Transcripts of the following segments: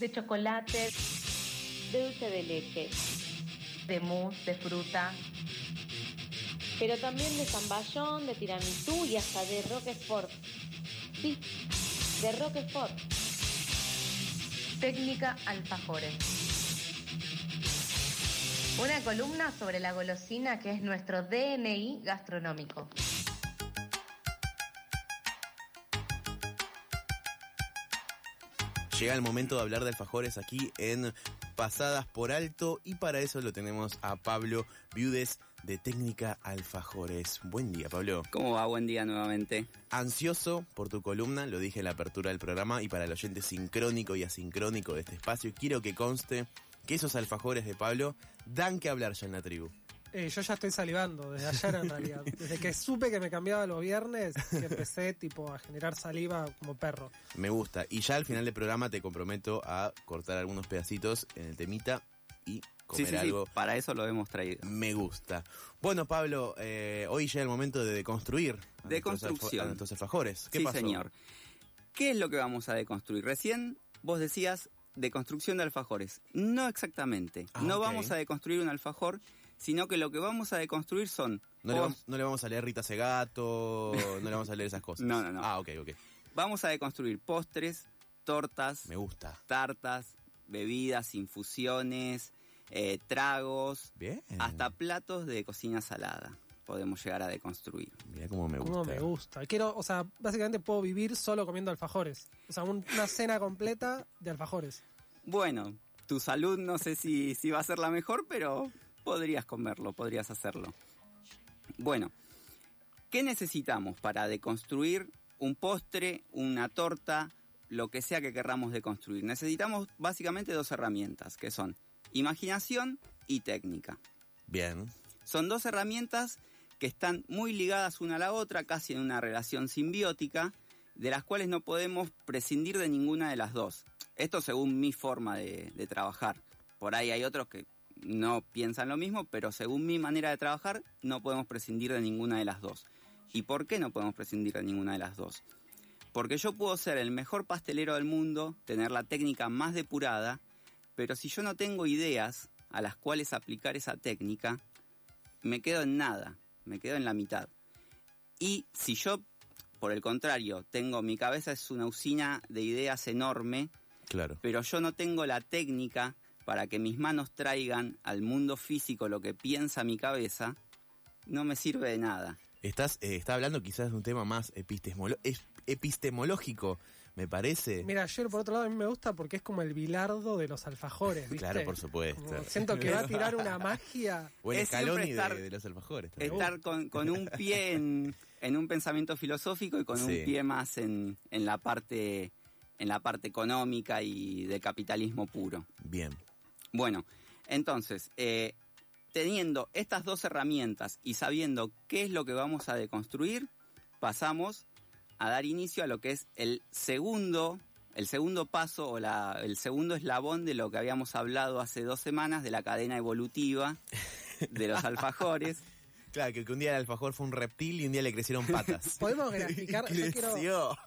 de chocolate, de dulce de leche, de mousse, de fruta, pero también de zamballón, de tiramisú y hasta de roquefort. Sí, de roquefort. Técnica alfajores. Una columna sobre la golosina que es nuestro DNI gastronómico. Llega el momento de hablar de alfajores aquí en Pasadas por Alto y para eso lo tenemos a Pablo Viudes de Técnica Alfajores. Buen día, Pablo. ¿Cómo va? Buen día nuevamente. Ansioso por tu columna, lo dije en la apertura del programa y para el oyente sincrónico y asincrónico de este espacio, quiero que conste que esos alfajores de Pablo dan que hablar ya en la tribu. Eh, yo ya estoy salivando desde ayer en realidad. Desde que supe que me cambiaba los viernes, que empecé tipo a generar saliva como perro. Me gusta. Y ya al final del programa te comprometo a cortar algunos pedacitos en el temita y comer Sí, sí, sí, algo. para eso lo hemos traído. Me gusta. Bueno, Pablo, eh, hoy llega el momento de deconstruir Deconstrucción. a nuestros alfajores. ¿Qué sí, pasó? señor. ¿Qué es lo que vamos a deconstruir? Recién vos decías deconstrucción de alfajores. No exactamente. Ah, no vamos a deconstruir un alfajor, sino que lo que vamos a deconstruir son... No le, vamos, no le vamos a leer Rita Segato, no le vamos a leer esas cosas. No, no, no. Ah, ok, ok. Vamos a deconstruir postres, tortas, Me gusta. tartas, bebidas, infusiones, eh, tragos, Bien. hasta platos de cocina salada. Podemos llegar a deconstruir. Mira cómo me gusta. Como me gusta. Quiero, o sea, básicamente puedo vivir solo comiendo alfajores. O sea, un- una cena completa de alfajores. Bueno, tu salud no sé si, si va a ser la mejor, pero podrías comerlo, podrías hacerlo. Bueno, ¿qué necesitamos para deconstruir un postre, una torta, lo que sea que querramos deconstruir? Necesitamos básicamente dos herramientas, que son imaginación y técnica. Bien. Son dos herramientas que están muy ligadas una a la otra, casi en una relación simbiótica, de las cuales no podemos prescindir de ninguna de las dos. Esto según mi forma de, de trabajar. Por ahí hay otros que no piensan lo mismo, pero según mi manera de trabajar, no podemos prescindir de ninguna de las dos. ¿Y por qué no podemos prescindir de ninguna de las dos? Porque yo puedo ser el mejor pastelero del mundo, tener la técnica más depurada, pero si yo no tengo ideas a las cuales aplicar esa técnica, me quedo en nada, me quedo en la mitad. Y si yo, por el contrario, tengo mi cabeza es una usina de ideas enorme, Claro. pero yo no tengo la técnica para que mis manos traigan al mundo físico lo que piensa mi cabeza, no me sirve de nada. Estás, eh, está hablando quizás de un tema más epistemológico, me parece. Mira, yo por otro lado a mí me gusta porque es como el bilardo de los alfajores, ¿viste? Claro, por supuesto. Como siento que va a tirar una magia. o el es escalón de, estar- de los alfajores. también. Estar con, con un pie en, en un pensamiento filosófico y con Sí. un pie más en, en la parte en la parte económica y de capitalismo puro. Bien. Bueno, entonces, eh, teniendo estas dos herramientas y sabiendo qué es lo que vamos a deconstruir, pasamos a dar inicio a lo que es el segundo, el segundo paso o la, el segundo eslabón de lo que habíamos hablado hace dos semanas de la cadena evolutiva de los alfajores. Claro, que, un día el alfajor fue un reptil y un día le crecieron patas. Podemos graficar. Yo quiero, Creció.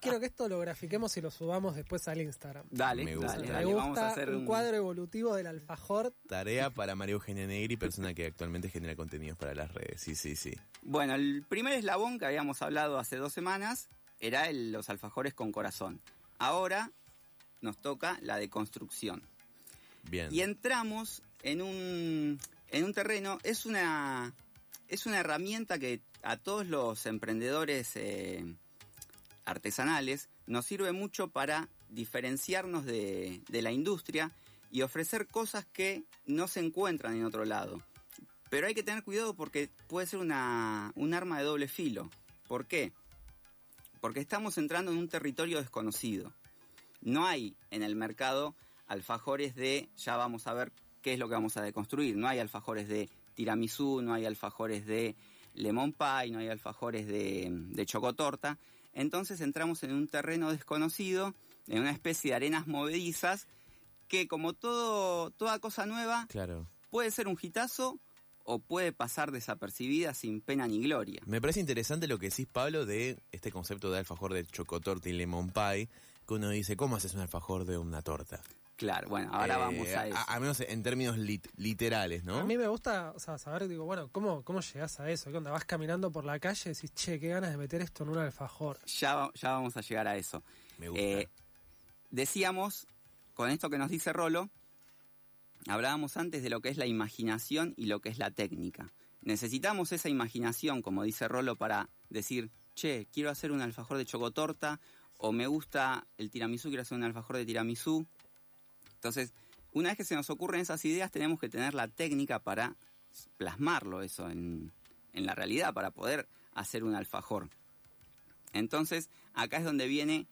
Quiero que esto lo grafiquemos y lo subamos después al Instagram. Dale, Me gusta. dale, me dale, gusta vamos a hacer un, cuadro evolutivo del alfajor. Tarea para María Eugenia Negri, persona que actualmente genera contenidos para las redes. Sí, sí, sí. Bueno, el primer eslabón que habíamos hablado hace dos semanas era el- los alfajores con corazón. Ahora nos toca la deconstrucción. Bien. Y entramos en un, en un terreno, es una, es una herramienta que a todos los emprendedores eh, artesanales nos sirve mucho para diferenciarnos de, de la industria y ofrecer cosas que no se encuentran en otro lado. Pero hay que tener cuidado porque puede ser una, un arma de doble filo. ¿Por qué? Porque estamos entrando en un territorio desconocido. No hay en el mercado alfajores de, ya vamos a ver qué es lo que vamos a deconstruir. No hay alfajores de tiramisú, no hay alfajores de lemon pie, no hay alfajores de, de chocotorta. Entonces entramos en un terreno desconocido, en una especie de arenas movedizas, que como todo, toda cosa nueva, Claro. puede ser un hitazo o puede pasar desapercibida sin pena ni gloria. Me parece interesante lo que decís, Pablo, de este concepto de alfajor de chocotorta y lemon pie, que uno dice, ¿cómo haces un alfajor de una torta? Claro, bueno, ahora Eh, vamos a eso. A, menos en términos lit- literales, ¿no? A mí me gusta o sea, saber, digo, bueno, ¿cómo, ¿cómo llegás a eso? ¿Qué onda? Vas caminando por la calle y decís, che, qué ganas de meter esto en un alfajor. Ya, ya vamos a llegar a eso. Me gusta. Eh, decíamos, con esto que nos dice Rolo, hablábamos antes de lo que es la imaginación y lo que es la técnica. Necesitamos esa imaginación, como dice Rolo, para decir, che, quiero hacer un alfajor de chocotorta, o me gusta el tiramisú, quiero hacer un alfajor de tiramisú. Entonces, una vez que se nos ocurren esas ideas, tenemos que tener la técnica para plasmarlo eso en, en la realidad, para poder hacer un alfajor. Entonces, acá es donde viene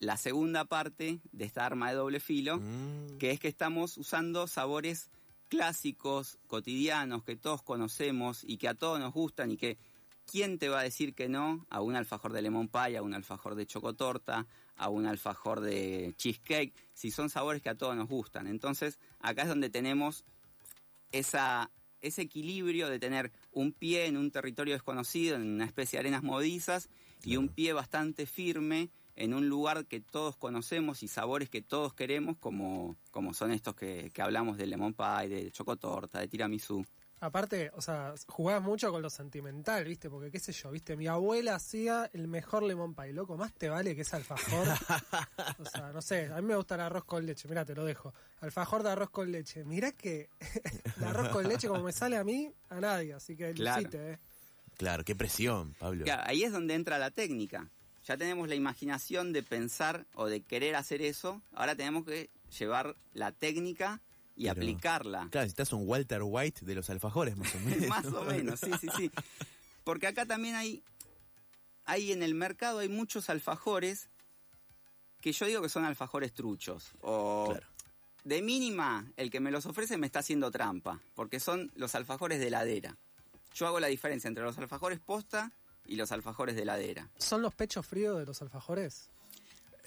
la segunda parte de esta arma de doble filo, Mm, que es que estamos usando sabores clásicos, cotidianos, que todos conocemos y que a todos nos gustan y que ¿quién te va a decir que no a un alfajor de lemon pie, a un alfajor de chocotorta, a un alfajor de cheesecake, si son sabores que a todos nos gustan? Entonces, acá es donde tenemos esa, ese equilibrio de tener un pie en un territorio desconocido, en una especie de arenas modizas, y un pie bastante firme en un lugar que todos conocemos y sabores que todos queremos, como, como son estos que, que hablamos de lemon pie, de chocotorta, de tiramisú. Aparte, o sea, jugás mucho con lo sentimental, ¿viste? Porque, qué sé yo, ¿viste? Mi abuela hacía el mejor lemon pie, loco. Más te vale que es alfajor. o sea, no sé, a mí me gusta el arroz con leche. Mira, te lo dejo. Alfajor de arroz con leche. Mirá que el arroz con leche, como me sale a mí, a nadie. Así que Claro. lucite, ¿eh? Claro, qué presión, Pablo. Claro, ahí es donde entra la técnica. Ya tenemos la imaginación de pensar o de querer hacer eso, ahora tenemos que llevar la técnica y Pero- aplicarla. Claro, necesitas un Walter White de los alfajores, más o menos. Más o menos, sí, sí, sí. Porque acá también hay, hay en el mercado hay muchos alfajores que yo digo que son alfajores truchos. O Claro. de mínima, el que me los ofrece me está haciendo trampa, porque son los alfajores de heladera. Yo hago la diferencia entre los alfajores posta y los alfajores de heladera. ¿Son los pechos fríos de los alfajores?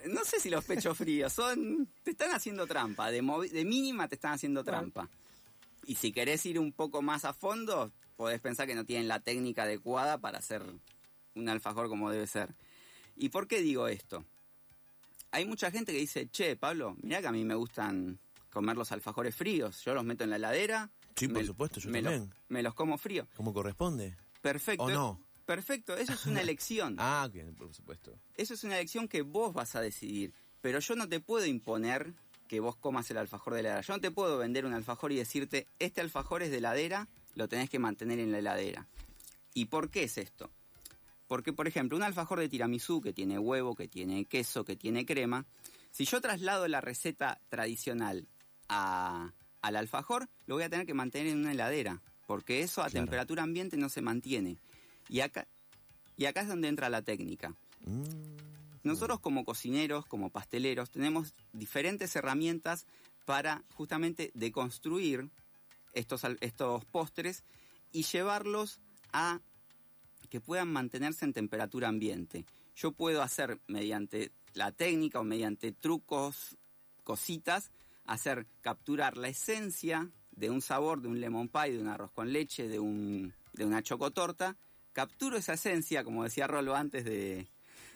No sé si los pechos fríos son. Te están haciendo trampa. De, mínima te están haciendo trampa. Y si querés ir un poco más a fondo, podés pensar que no tienen la técnica adecuada para hacer un alfajor como debe ser. ¿Y por qué digo esto? Hay mucha gente que dice, che, Pablo, mirá que a mí me gustan comer los alfajores fríos. Yo los meto en la heladera. Sí, por supuesto, yo me los- también. me los como frío. ¿Cómo corresponde? Perfecto. ¿O no? Perfecto, eso es una elección. Ah, bien, por supuesto. Eso es una elección que vos vas a decidir. Pero yo no te puedo imponer que vos comas el alfajor de heladera. Yo no te puedo vender un alfajor y decirte, este alfajor es de heladera, lo tenés que mantener en la heladera. ¿Y por qué es esto? Porque, por ejemplo, un alfajor de tiramisú que tiene huevo, que tiene queso, que tiene crema, si yo traslado la receta tradicional a- al alfajor, lo voy a tener que mantener en una heladera, porque eso a Claro. temperatura ambiente no se mantiene. Y acá, y acá es donde entra la técnica. Mm, Nosotros como cocineros, como pasteleros, tenemos diferentes herramientas para justamente deconstruir estos, estos postres y llevarlos a que puedan mantenerse en temperatura ambiente. Yo puedo hacer mediante la técnica o mediante trucos, cositas, hacer capturar la esencia de un sabor, de un lemon pie, de un arroz con leche, de, un, de una chocotorta. Capturo esa esencia, como decía Rolo antes de,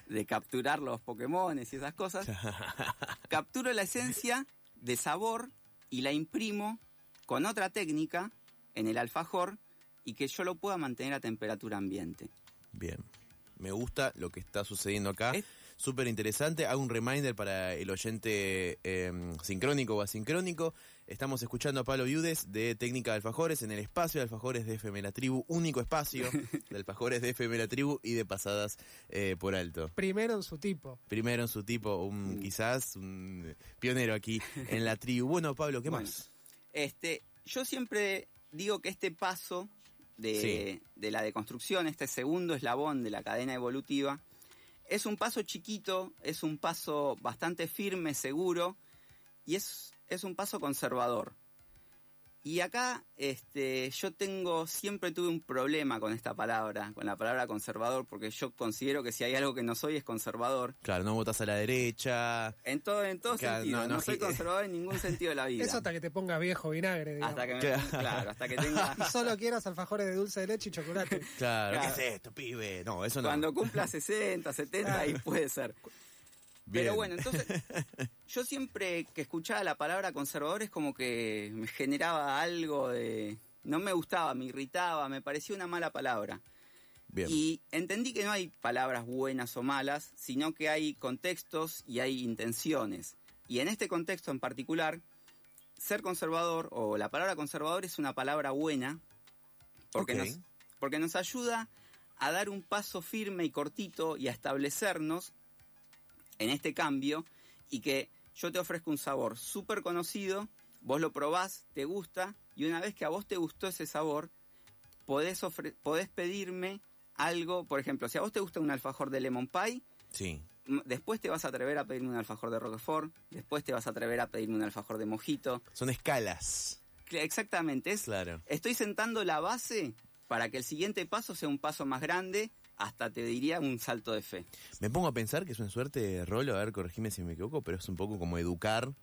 de capturar los Pokémones y esas cosas. Capturo la esencia de sabor y la imprimo con otra técnica en el alfajor y que yo lo pueda mantener a temperatura ambiente. Bien. Me gusta lo que está sucediendo acá. Es- Súper interesante. Hago un reminder para el oyente eh, sincrónico o asincrónico. Estamos escuchando a Pablo Viudes de Técnica de Alfajores en el espacio de Alfajores de FM La Tribu, único espacio de Alfajores de FM La Tribu y de pasadas eh, por alto. Primero en su tipo. Primero en su tipo, un, quizás un pionero aquí en la tribu. Bueno, Pablo, ¿qué Bueno, más? Este, yo siempre digo que este paso de, Sí. de la deconstrucción, este segundo eslabón de la cadena evolutiva, es un paso chiquito, es un paso bastante firme, seguro, y es, es un paso conservador. Y acá este, yo tengo, siempre tuve un problema con esta palabra, con la palabra conservador, porque yo considero que si hay algo que no soy es conservador. Claro, no votas a la derecha. En todo, en todo Claro, sentido, no, no, no, soy conservador en ningún sentido de la vida. Eso hasta que te ponga viejo vinagre, digamos. hasta que me, Claro. claro, hasta que tenga Y solo quieras alfajores de dulce de leche y chocolate. Claro, Claro. ¿qué es esto, pibe? No, eso no. Cuando cumpla 60, 70, ahí puede ser. Pero bueno, entonces yo siempre que escuchaba la palabra conservador es como que me generaba algo de... No me gustaba, me irritaba, me parecía una mala palabra. Bien. Y entendí que no hay palabras buenas o malas, sino que hay contextos y hay intenciones. Y en este contexto en particular, ser conservador o la palabra conservador es una palabra buena porque, nos, porque nos ayuda a dar un paso firme y cortito y a establecernos en este cambio y que yo te ofrezco un sabor súper conocido, vos lo probás, te gusta y una vez que a vos te gustó ese sabor, podés, podés pedirme algo, por ejemplo, si a vos te gusta un alfajor de lemon pie, Sí. después te vas a atrever a pedirme un alfajor de Roquefort, después te vas a atrever a pedirme un alfajor de mojito. Son escalas. Exactamente, es, Claro. estoy sentando la base para que el siguiente paso sea un paso más grande, hasta te diría un salto de fe. Me pongo a pensar que es una suerte, Rolo, a ver, corregime si me equivoco, pero es un poco como educar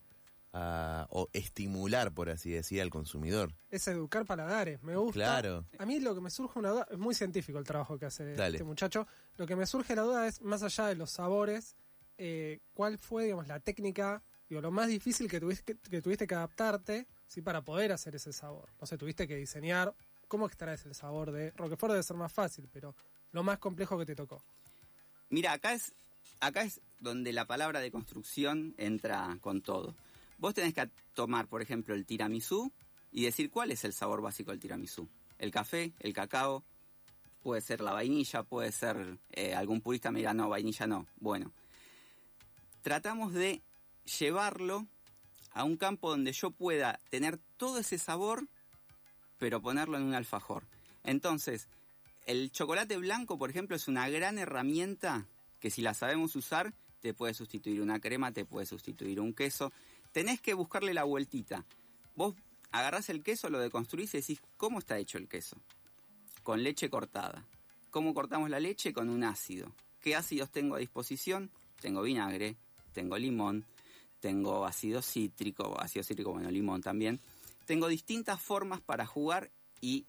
a- o estimular, por así decir, al consumidor. Es educar paladares, me gusta. Claro. A mí lo que me surge una duda, es muy científico el trabajo que hace Dale. este muchacho. Lo que me surge la duda es, más allá de los sabores, eh, ¿cuál fue, digamos, la técnica, digo, lo más difícil que tuviste que, que tuviste que adaptarte, sí, para poder hacer ese sabor? No sé, tuviste que diseñar, ¿cómo extraes el sabor de Roquefort? Debe ser más fácil, pero lo más complejo que te tocó. Mira, acá es, acá es donde la palabra de construcción entra con todo. Vos tenés que tomar, por ejemplo, el tiramisú y decir cuál es el sabor básico del tiramisú. El café, el cacao, puede ser la vainilla, puede ser eh, algún purista me dirá no, vainilla no. Bueno, tratamos de llevarlo a un campo donde yo pueda tener todo ese sabor, pero ponerlo en un alfajor. Entonces, el chocolate blanco, por ejemplo, es una gran herramienta que si la sabemos usar, te puede sustituir una crema, te puede sustituir un queso. Tenés que buscarle la vueltita. Vos agarrás el queso, lo deconstruís y decís, ¿cómo está hecho el queso? Con leche cortada. ¿Cómo cortamos la leche? Con un ácido. ¿Qué ácidos tengo a disposición? Tengo vinagre, tengo limón, tengo ácido cítrico, ácido cítrico, bueno, limón también. Tengo distintas formas para jugar y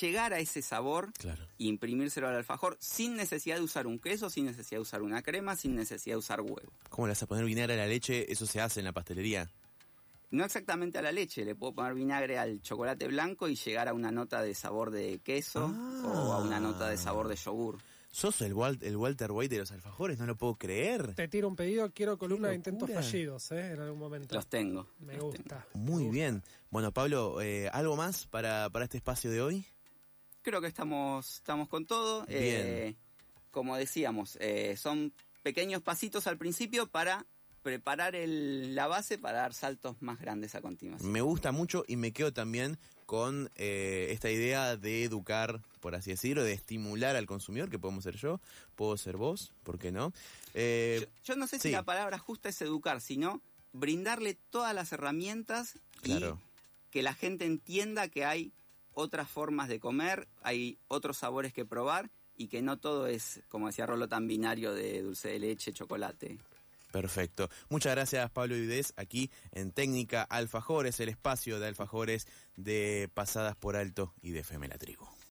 llegar a ese sabor Claro. e imprimírselo al alfajor sin necesidad de usar un queso, sin necesidad de usar una crema, sin necesidad de usar huevo. ¿Cómo le vas a poner vinagre a la leche? Eso se hace en la pastelería. No exactamente a la leche, le puedo poner vinagre al chocolate blanco y llegar a una nota de sabor de queso Ah. o a una nota de sabor de yogur. ¿Sos el, Wal- el Walter White de los alfajores? No lo puedo creer. Te tiro un pedido, quiero columna de intentos fallidos, ¿eh? En algún momento. Los tengo. Me los tengo. gusta. Muy me gusta. bien. Bueno, Pablo, eh, ¿algo más para, para este espacio de hoy? Creo que estamos, estamos con todo. Bien. Eh, como decíamos, eh, son pequeños pasitos al principio para preparar el- la base para dar saltos más grandes a continuación. Me gusta mucho y me quedo también con eh, esta idea de educar, por así decirlo, de estimular al consumidor, que podemos ser yo, puedo ser vos, ¿por qué no? Eh, Yo, yo no sé si la palabra justa es educar, sino brindarle todas las herramientas Claro. y que la gente entienda que hay otras formas de comer, hay otros sabores que probar y que no todo es, como decía Rolo, tan binario de dulce de leche, chocolate. Perfecto. Muchas gracias, Pablo Videz, aquí en Técnica Alfajores, el espacio de alfajores de Pasadas por Alto y de FM La Tribu.